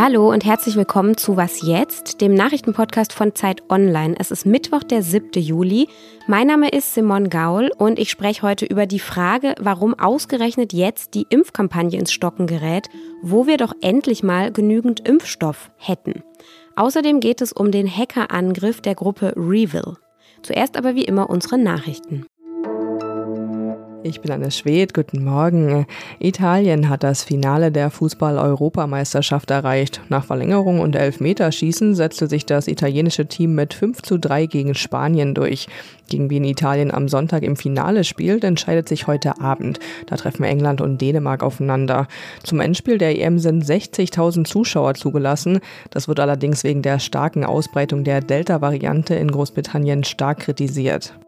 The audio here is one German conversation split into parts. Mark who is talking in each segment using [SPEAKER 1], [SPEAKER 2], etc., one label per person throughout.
[SPEAKER 1] Hallo und herzlich willkommen zu Was jetzt, dem Nachrichtenpodcast von Zeit Online. Es ist Mittwoch, der 7. Juli. Mein Name ist Simon Gaul und ich spreche heute über die Frage, warum ausgerechnet jetzt die Impfkampagne ins Stocken gerät, wo wir doch endlich mal genügend Impfstoff hätten. Außerdem geht es um den Hackerangriff der Gruppe Revil. Zuerst aber wie immer unsere Nachrichten.
[SPEAKER 2] Ich bin Anne Schwed, guten Morgen. Italien hat das Finale der Fußball-Europameisterschaft erreicht. Nach Verlängerung und Elfmeterschießen setzte sich das italienische Team mit 5 zu 3 gegen Spanien durch. Gegen wen Italien am Sonntag im Finale spielt, entscheidet sich heute Abend. Da treffen England und Dänemark aufeinander. Zum Endspiel der EM sind 60.000 Zuschauer zugelassen. Das wird allerdings wegen der starken Ausbreitung der Delta-Variante in Großbritannien stark kritisiert.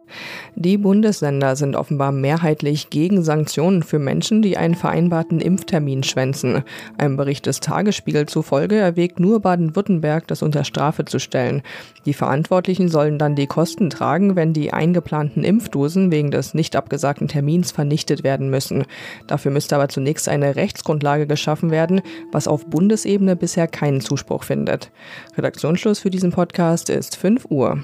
[SPEAKER 2] Die Bundesländer sind offenbar mehrheitlich gegen Sanktionen für Menschen, die einen vereinbarten Impftermin schwänzen. Einem Bericht des Tagesspiegel zufolge erwägt nur Baden-Württemberg, das unter Strafe zu stellen. Die Verantwortlichen sollen dann die Kosten tragen, wenn die eingeplanten Impfdosen wegen des nicht abgesagten Termins vernichtet werden müssen. Dafür müsste aber zunächst eine Rechtsgrundlage geschaffen werden, was auf Bundesebene bisher keinen Zuspruch findet. Redaktionsschluss für diesen Podcast ist 5 Uhr.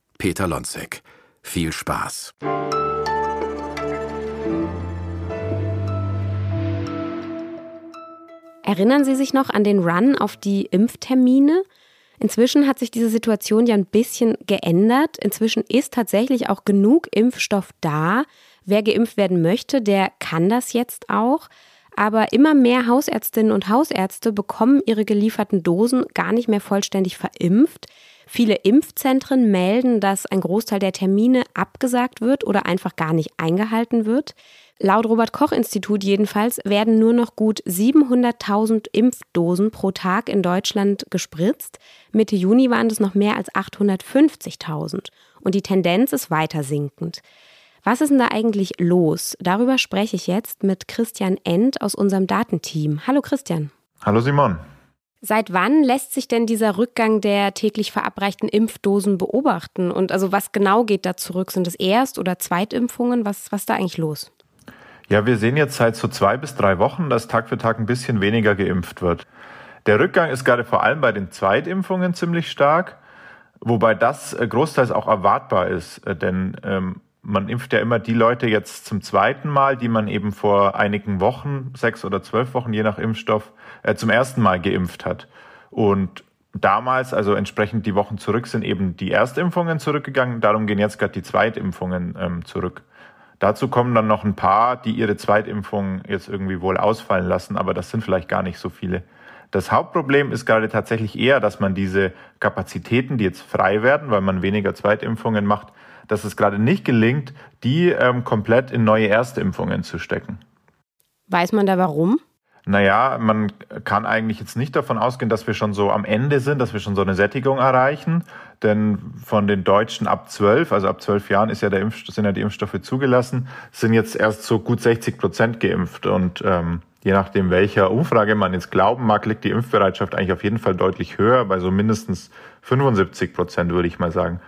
[SPEAKER 3] Peter Lonzek. Viel Spaß.
[SPEAKER 1] Erinnern Sie sich noch an den Run auf die Impftermine? Inzwischen hat sich diese Situation ja ein bisschen geändert. Inzwischen ist tatsächlich auch genug Impfstoff da. Wer geimpft werden möchte, der kann das jetzt auch. Aber immer mehr Hausärztinnen und Hausärzte bekommen ihre gelieferten Dosen gar nicht mehr vollständig verimpft. Viele Impfzentren melden, dass ein Großteil der Termine abgesagt wird oder einfach gar nicht eingehalten wird. Laut Robert Koch Institut jedenfalls werden nur noch gut 700.000 Impfdosen pro Tag in Deutschland gespritzt. Mitte Juni waren es noch mehr als 850.000 und die Tendenz ist weiter sinkend. Was ist denn da eigentlich los? Darüber spreche ich jetzt mit Christian End aus unserem Datenteam. Hallo Christian.
[SPEAKER 4] Hallo Simon.
[SPEAKER 1] Seit wann lässt sich denn dieser Rückgang der täglich verabreichten Impfdosen beobachten? Und also was genau geht da zurück? Sind es Erst- oder Zweitimpfungen? Was, was ist da eigentlich los?
[SPEAKER 4] Ja, wir sehen jetzt seit so zwei bis drei Wochen, dass Tag für Tag ein bisschen weniger geimpft wird. Der Rückgang ist gerade vor allem bei den Zweitimpfungen ziemlich stark, wobei das äh, großteils auch erwartbar ist, äh, denn ähm, man impft ja immer die Leute jetzt zum zweiten Mal, die man eben vor einigen Wochen, sechs oder zwölf Wochen, je nach Impfstoff, äh, zum ersten Mal geimpft hat. Und damals, also entsprechend die Wochen zurück, sind eben die Erstimpfungen zurückgegangen. Darum gehen jetzt gerade die Zweitimpfungen ähm, zurück. Dazu kommen dann noch ein paar, die ihre Zweitimpfung jetzt irgendwie wohl ausfallen lassen, aber das sind vielleicht gar nicht so viele. Das Hauptproblem ist gerade tatsächlich eher, dass man diese Kapazitäten, die jetzt frei werden, weil man weniger Zweitimpfungen macht, dass es gerade nicht gelingt, die ähm, komplett in neue Erstimpfungen zu stecken.
[SPEAKER 1] Weiß man da warum?
[SPEAKER 4] Naja, man kann eigentlich jetzt nicht davon ausgehen, dass wir schon so am Ende sind, dass wir schon so eine Sättigung erreichen. Denn von den Deutschen ab zwölf, also ab zwölf Jahren ist ja der Impf, sind ja die Impfstoffe zugelassen, sind jetzt erst so gut 60 Prozent geimpft. Und ähm, je nachdem, welcher Umfrage man jetzt glauben mag, liegt die Impfbereitschaft eigentlich auf jeden Fall deutlich höher, bei so mindestens 75 Prozent, würde ich mal sagen.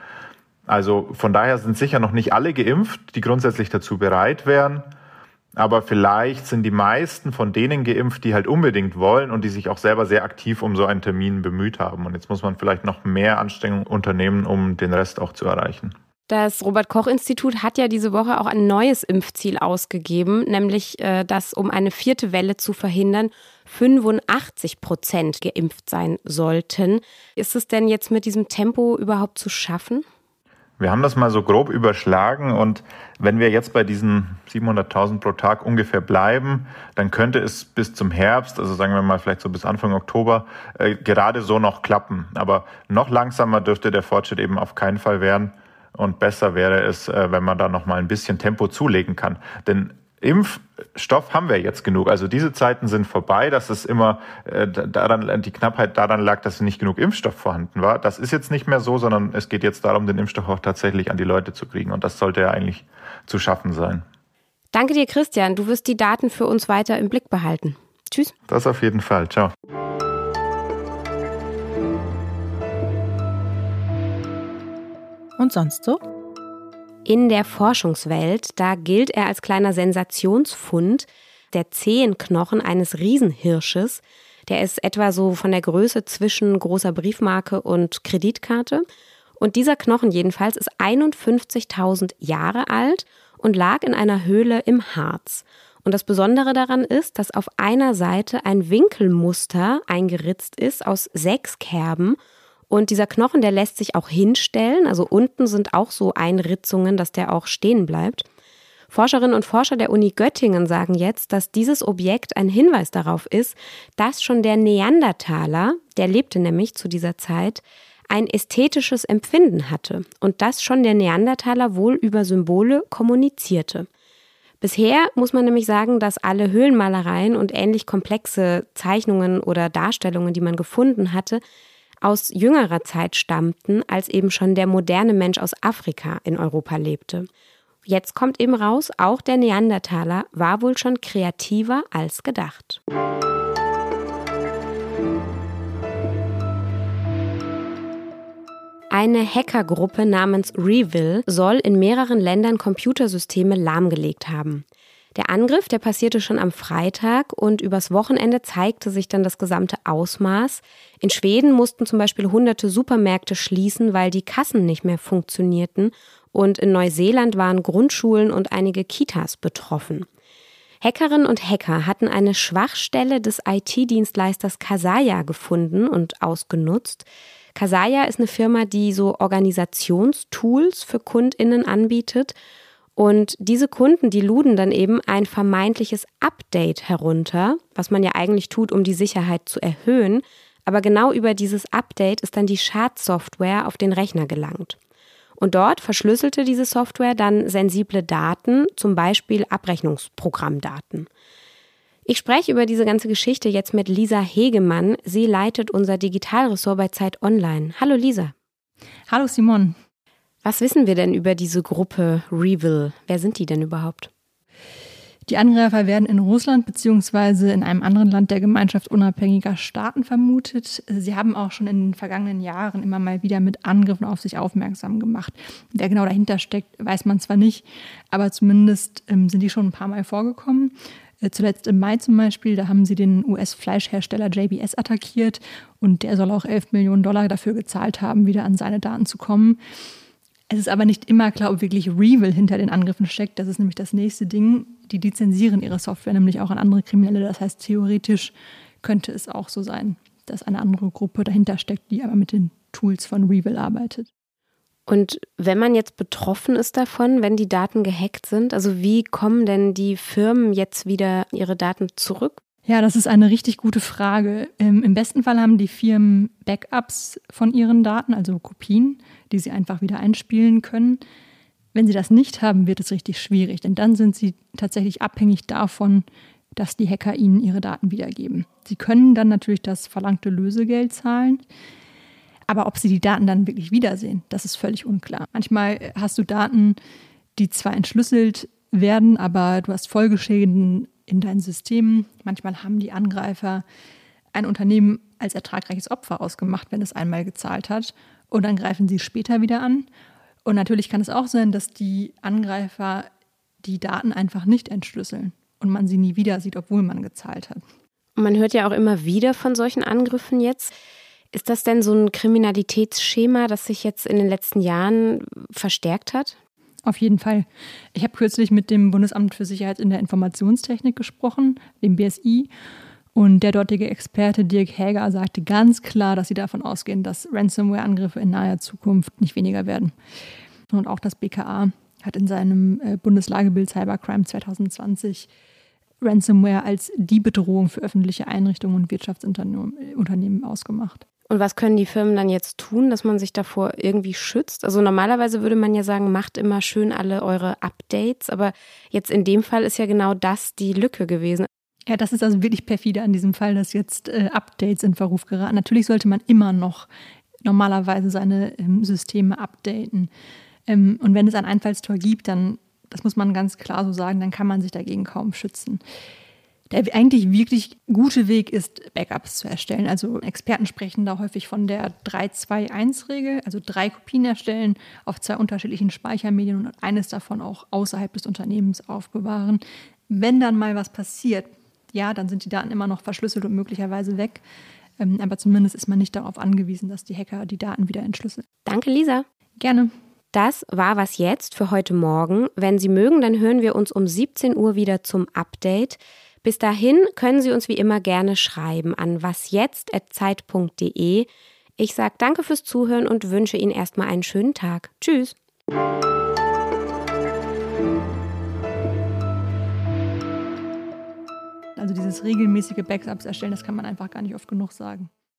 [SPEAKER 4] Also von daher sind sicher noch nicht alle geimpft, die grundsätzlich dazu bereit wären. Aber vielleicht sind die meisten von denen geimpft, die halt unbedingt wollen und die sich auch selber sehr aktiv um so einen Termin bemüht haben. Und jetzt muss man vielleicht noch mehr Anstrengungen unternehmen, um den Rest auch zu erreichen.
[SPEAKER 1] Das Robert Koch Institut hat ja diese Woche auch ein neues Impfziel ausgegeben, nämlich äh, dass um eine vierte Welle zu verhindern 85 Prozent geimpft sein sollten. Ist es denn jetzt mit diesem Tempo überhaupt zu schaffen?
[SPEAKER 4] Wir haben das mal so grob überschlagen und wenn wir jetzt bei diesen 700.000 pro Tag ungefähr bleiben, dann könnte es bis zum Herbst, also sagen wir mal vielleicht so bis Anfang Oktober, äh, gerade so noch klappen. Aber noch langsamer dürfte der Fortschritt eben auf keinen Fall werden und besser wäre es, äh, wenn man da noch mal ein bisschen Tempo zulegen kann. Denn Impfstoff haben wir jetzt genug. Also diese Zeiten sind vorbei, dass es immer äh, daran die Knappheit daran lag, dass nicht genug Impfstoff vorhanden war. Das ist jetzt nicht mehr so, sondern es geht jetzt darum, den Impfstoff auch tatsächlich an die Leute zu kriegen. Und das sollte ja eigentlich zu schaffen sein.
[SPEAKER 1] Danke dir, Christian. Du wirst die Daten für uns weiter im Blick behalten. Tschüss.
[SPEAKER 4] Das auf jeden Fall. Ciao.
[SPEAKER 5] Und sonst so?
[SPEAKER 1] In der Forschungswelt, da gilt er als kleiner Sensationsfund, der Zehenknochen eines Riesenhirsches. Der ist etwa so von der Größe zwischen großer Briefmarke und Kreditkarte. Und dieser Knochen jedenfalls ist 51.000 Jahre alt und lag in einer Höhle im Harz. Und das Besondere daran ist, dass auf einer Seite ein Winkelmuster eingeritzt ist aus sechs Kerben und dieser Knochen, der lässt sich auch hinstellen. Also unten sind auch so Einritzungen, dass der auch stehen bleibt. Forscherinnen und Forscher der Uni Göttingen sagen jetzt, dass dieses Objekt ein Hinweis darauf ist, dass schon der Neandertaler, der lebte nämlich zu dieser Zeit, ein ästhetisches Empfinden hatte und dass schon der Neandertaler wohl über Symbole kommunizierte. Bisher muss man nämlich sagen, dass alle Höhlenmalereien und ähnlich komplexe Zeichnungen oder Darstellungen, die man gefunden hatte, aus jüngerer Zeit stammten, als eben schon der moderne Mensch aus Afrika in Europa lebte. Jetzt kommt eben raus, auch der Neandertaler war wohl schon kreativer als gedacht. Eine Hackergruppe namens Revil soll in mehreren Ländern Computersysteme lahmgelegt haben. Der Angriff, der passierte schon am Freitag und übers Wochenende zeigte sich dann das gesamte Ausmaß. In Schweden mussten zum Beispiel hunderte Supermärkte schließen, weil die Kassen nicht mehr funktionierten. Und in Neuseeland waren Grundschulen und einige Kitas betroffen. Hackerinnen und Hacker hatten eine Schwachstelle des IT-Dienstleisters Kasaya gefunden und ausgenutzt. Kasaya ist eine Firma, die so Organisationstools für Kundinnen anbietet und diese Kunden, die luden dann eben ein vermeintliches Update herunter, was man ja eigentlich tut, um die Sicherheit zu erhöhen. Aber genau über dieses Update ist dann die Schadsoftware auf den Rechner gelangt. Und dort verschlüsselte diese Software dann sensible Daten, zum Beispiel Abrechnungsprogrammdaten. Ich spreche über diese ganze Geschichte jetzt mit Lisa Hegemann. Sie leitet unser Digitalressort bei Zeit Online. Hallo Lisa.
[SPEAKER 5] Hallo Simon.
[SPEAKER 1] Was wissen wir denn über diese Gruppe Revil? Wer sind die denn überhaupt?
[SPEAKER 5] Die Angreifer werden in Russland bzw. in einem anderen Land der Gemeinschaft unabhängiger Staaten vermutet. Sie haben auch schon in den vergangenen Jahren immer mal wieder mit Angriffen auf sich aufmerksam gemacht. Wer genau dahinter steckt, weiß man zwar nicht, aber zumindest ähm, sind die schon ein paar Mal vorgekommen. Äh, zuletzt im Mai zum Beispiel, da haben sie den US-Fleischhersteller JBS attackiert und der soll auch 11 Millionen Dollar dafür gezahlt haben, wieder an seine Daten zu kommen. Es ist aber nicht immer klar, ob wirklich Revil hinter den Angriffen steckt. Das ist nämlich das nächste Ding. Die lizenzieren ihre Software nämlich auch an andere Kriminelle. Das heißt, theoretisch könnte es auch so sein, dass eine andere Gruppe dahinter steckt, die aber mit den Tools von Revil arbeitet.
[SPEAKER 1] Und wenn man jetzt betroffen ist davon, wenn die Daten gehackt sind, also wie kommen denn die Firmen jetzt wieder ihre Daten zurück?
[SPEAKER 5] Ja, das ist eine richtig gute Frage. Im besten Fall haben die Firmen Backups von ihren Daten, also Kopien die sie einfach wieder einspielen können. Wenn sie das nicht haben, wird es richtig schwierig, denn dann sind sie tatsächlich abhängig davon, dass die Hacker ihnen ihre Daten wiedergeben. Sie können dann natürlich das verlangte Lösegeld zahlen, aber ob sie die Daten dann wirklich wiedersehen, das ist völlig unklar. Manchmal hast du Daten, die zwar entschlüsselt werden, aber du hast Folgeschäden in deinen Systemen. Manchmal haben die Angreifer ein Unternehmen als ertragreiches Opfer ausgemacht, wenn es einmal gezahlt hat und dann greifen sie später wieder an. Und natürlich kann es auch sein, dass die Angreifer die Daten einfach nicht entschlüsseln und man sie nie wieder sieht, obwohl man gezahlt hat.
[SPEAKER 1] Man hört ja auch immer wieder von solchen Angriffen jetzt. Ist das denn so ein Kriminalitätsschema, das sich jetzt in den letzten Jahren verstärkt hat?
[SPEAKER 5] Auf jeden Fall. Ich habe kürzlich mit dem Bundesamt für Sicherheit in der Informationstechnik gesprochen, dem BSI, und der dortige Experte Dirk Häger sagte ganz klar, dass sie davon ausgehen, dass Ransomware-Angriffe in naher Zukunft nicht weniger werden. Und auch das BKA hat in seinem äh, Bundeslagebild Cybercrime 2020 Ransomware als die Bedrohung für öffentliche Einrichtungen und Wirtschaftsunternehmen ausgemacht.
[SPEAKER 1] Und was können die Firmen dann jetzt tun, dass man sich davor irgendwie schützt? Also normalerweise würde man ja sagen, macht immer schön alle eure Updates, aber jetzt in dem Fall ist ja genau das die Lücke gewesen.
[SPEAKER 5] Ja, das ist also wirklich perfide an diesem Fall, dass jetzt äh, Updates in Verruf geraten. Natürlich sollte man immer noch normalerweise seine ähm, Systeme updaten. Ähm, und wenn es ein Einfallstor gibt, dann, das muss man ganz klar so sagen, dann kann man sich dagegen kaum schützen. Der eigentlich wirklich gute Weg ist, Backups zu erstellen. Also Experten sprechen da häufig von der 3-2-1-Regel, also drei Kopien erstellen auf zwei unterschiedlichen Speichermedien und eines davon auch außerhalb des Unternehmens aufbewahren. Wenn dann mal was passiert, ja, dann sind die Daten immer noch verschlüsselt und möglicherweise weg. Ähm, aber zumindest ist man nicht darauf angewiesen, dass die Hacker die Daten wieder entschlüsseln.
[SPEAKER 1] Danke, Lisa.
[SPEAKER 5] Gerne.
[SPEAKER 1] Das war was jetzt für heute Morgen. Wenn Sie mögen, dann hören wir uns um 17 Uhr wieder zum Update. Bis dahin können Sie uns wie immer gerne schreiben an wasjetzt.zeit.de. Ich sage danke fürs Zuhören und wünsche Ihnen erstmal einen schönen Tag. Tschüss.
[SPEAKER 5] Also dieses regelmäßige Backups erstellen, das kann man einfach gar nicht oft genug sagen.